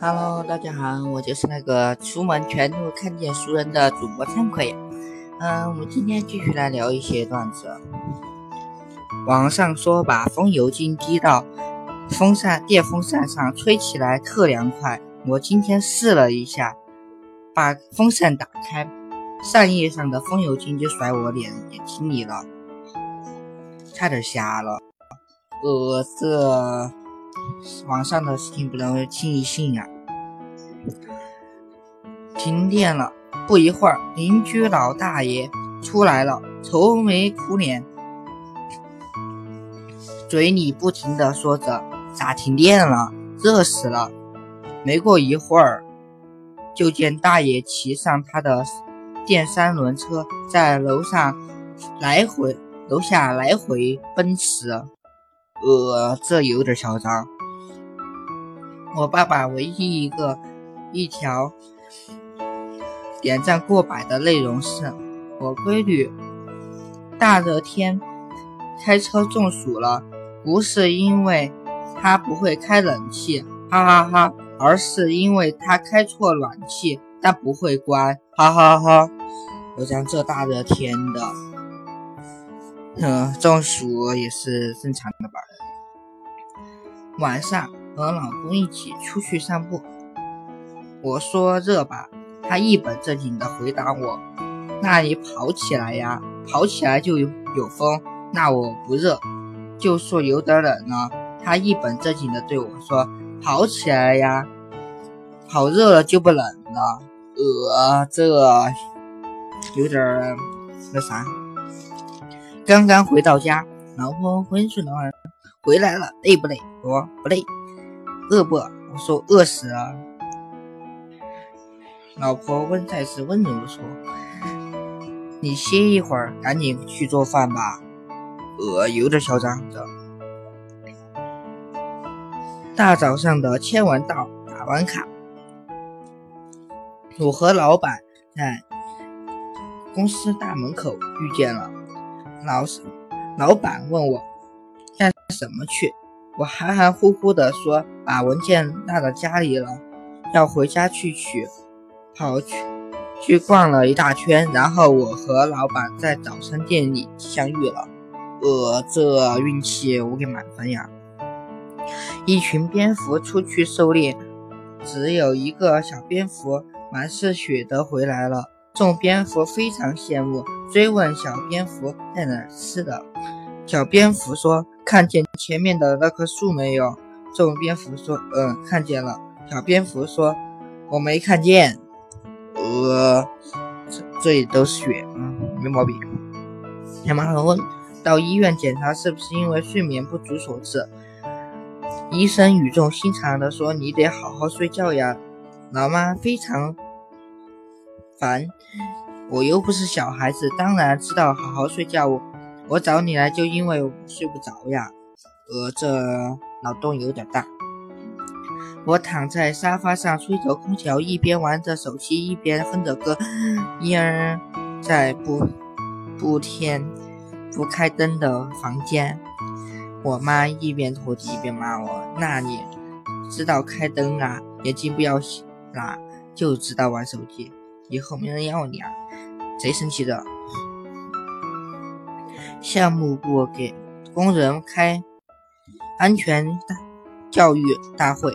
Hello，大家好，我就是那个出门全都看见熟人的主播惭愧。嗯，我们今天继续来聊一些段子。网上说把风油精滴到风扇、电风扇上吹起来特凉快。我今天试了一下，把风扇打开，扇叶上的风油精就甩我脸眼睛里了，差点瞎了。呃，这。网上的事情不能轻易信呀！停电了，不一会儿，邻居老大爷出来了，愁眉苦脸，嘴里不停的说着：“咋停电了？热死了！”没过一会儿，就见大爷骑上他的电三轮车，在楼上来回、楼下来回奔驰。呃，这有点嚣张。我爸爸唯一一个一条点赞过百的内容是：我闺女大热天开车中暑了，不是因为她不会开冷气，哈哈哈，而是因为她开错暖气，但不会关，哈哈哈。我讲这大热天的，嗯，中暑也是正常的吧。晚上。和老公一起出去散步，我说热吧，他一本正经的回答我：“那你跑起来呀，跑起来就有有风。”那我不热，就说有点冷了。他一本正经的对我说：“跑起来呀，跑热了就不冷了。”呃，这有点那啥。刚刚回到家，老婆浑顺的问：“回来了，累不累？”我不累。饿不？我说饿死了。老婆温再次温柔的说：“你歇一会儿，赶紧去做饭吧。”呃，有点嚣张。这大早上的签完到，打完卡，我和老板在公司大门口遇见了。老老板问我干什么去？我含含糊糊的说：“把文件落到家里了，要回家去取。”跑去去逛了一大圈，然后我和老板在早餐店里相遇了。呃，这运气我给满分呀！一群蝙蝠出去狩猎，只有一个小蝙蝠满是血的回来了。众蝙蝠非常羡慕，追问小蝙蝠在哪吃的。小蝙蝠说。看见前面的那棵树没有？众蝙蝠说：“嗯，看见了。”小蝙蝠说：“我没看见。”呃，这这里都是血，嗯，没毛病。小马猴问：“到医院检查是不是因为睡眠不足所致？”医生语重心长地说：“你得好好睡觉呀。”老妈非常烦，我又不是小孩子，当然知道好好睡觉。我我找你来就因为我睡不着呀，呃，这脑洞有点大。我躺在沙发上吹着空调，一边玩着手机，一边哼着歌。一儿在不不天不开灯的房间，我妈一边拖地一边骂我：“那你知道开灯啊？眼睛不要洗啦，就知道玩手机，以后没人要你啊！”贼生气的。项目部给工人开安全大教育大会，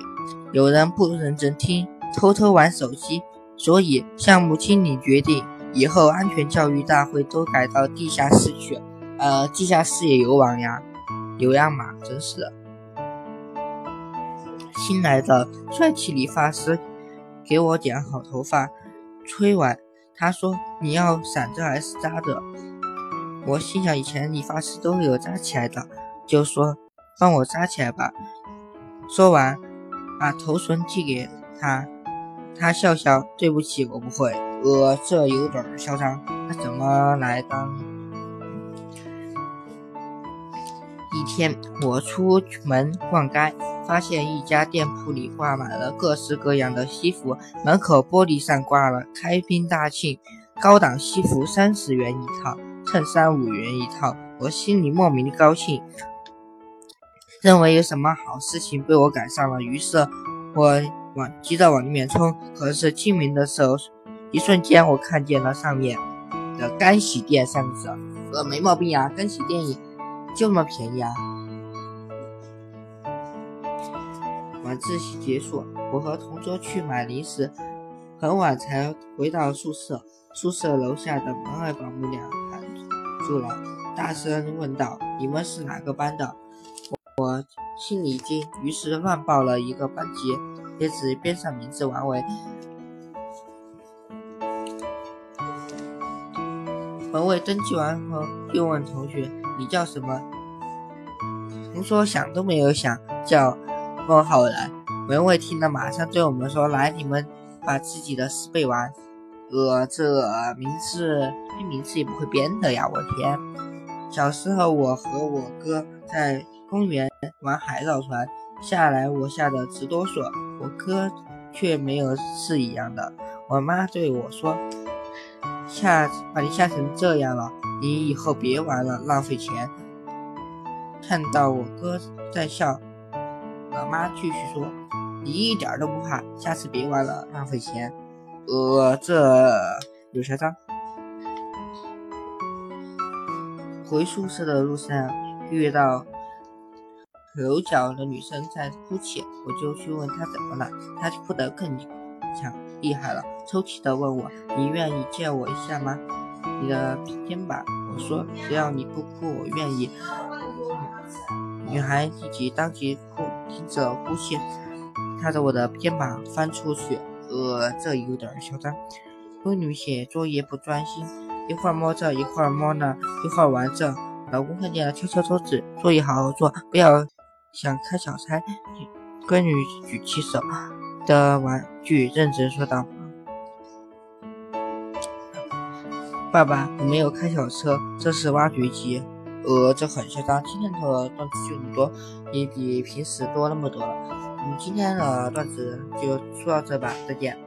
有人不认真听，偷偷玩手机，所以项目经理决定以后安全教育大会都改到地下室去。呃，地下室也有网呀，有样嘛，真是的。新来的帅气理发师给我剪好头发，吹完，他说：“你要散着还是扎着？”我心想，以前理发师都会有扎起来的，就说帮我扎起来吧。说完，把头绳递给他，他笑笑，对不起，我不会。呃，这有点嚣张，他怎么来当？一天，我出门逛街，发现一家店铺里挂满了各式各样的西服，门口玻璃上挂了“开宾大庆，高档西服三十元一套。”衬衫五元一套，我心里莫名的高兴，认为有什么好事情被我赶上了。于是，我往急着往里面冲。可是清明的时候，一瞬间我看见了上面的“干洗店”三个字，呃，没毛病呀，干洗店就那么便宜啊！晚自习结束，我和同桌去买零食，很晚才回到宿舍。宿舍楼下的门外保姆俩住了，大声问道：“你们是哪个班的？”我心里一惊，于是乱报了一个班级，贴纸边上名字王维。门卫登记完后，又问同学：“你叫什么？”同桌想都没有想，叫。孟浩然，门卫听了马上对我们说：“来，你们把自己的诗背完。”呃，这名字这名字也不会编的呀！我天，小时候我和我哥在公园玩海盗船，下来我吓得直哆嗦，我哥却没有事一样的。我妈对我说：“吓把你吓成这样了，你以后别玩了，浪费钱。”看到我哥在笑。老妈继续说：“你一点都不怕，下次别玩了，浪费钱。”呃，这有嚣张。回宿舍的路上遇到楼角的女生在哭泣，我就去问她怎么了。她哭得更强厉害了，抽泣的问我：“你愿意借我一下吗？你的肩膀？”我说：“只要你不哭，我愿意。”女孩立即当即哭。听着呼吸，看着我的肩膀翻出去，呃，这有点嚣张。闺女写作业不专心，一会儿摸这，一会儿摸那，一会儿玩这。老公看见了，敲敲桌子，作业好好做，不要想开小差。闺女举起手的玩具，认真说道：“爸爸，我没有开小车，这是挖掘机。”呃，这很嚣张。今天的段子就这么多，也比平时多那么多了。嗯，今天的段子就说到这吧，再见。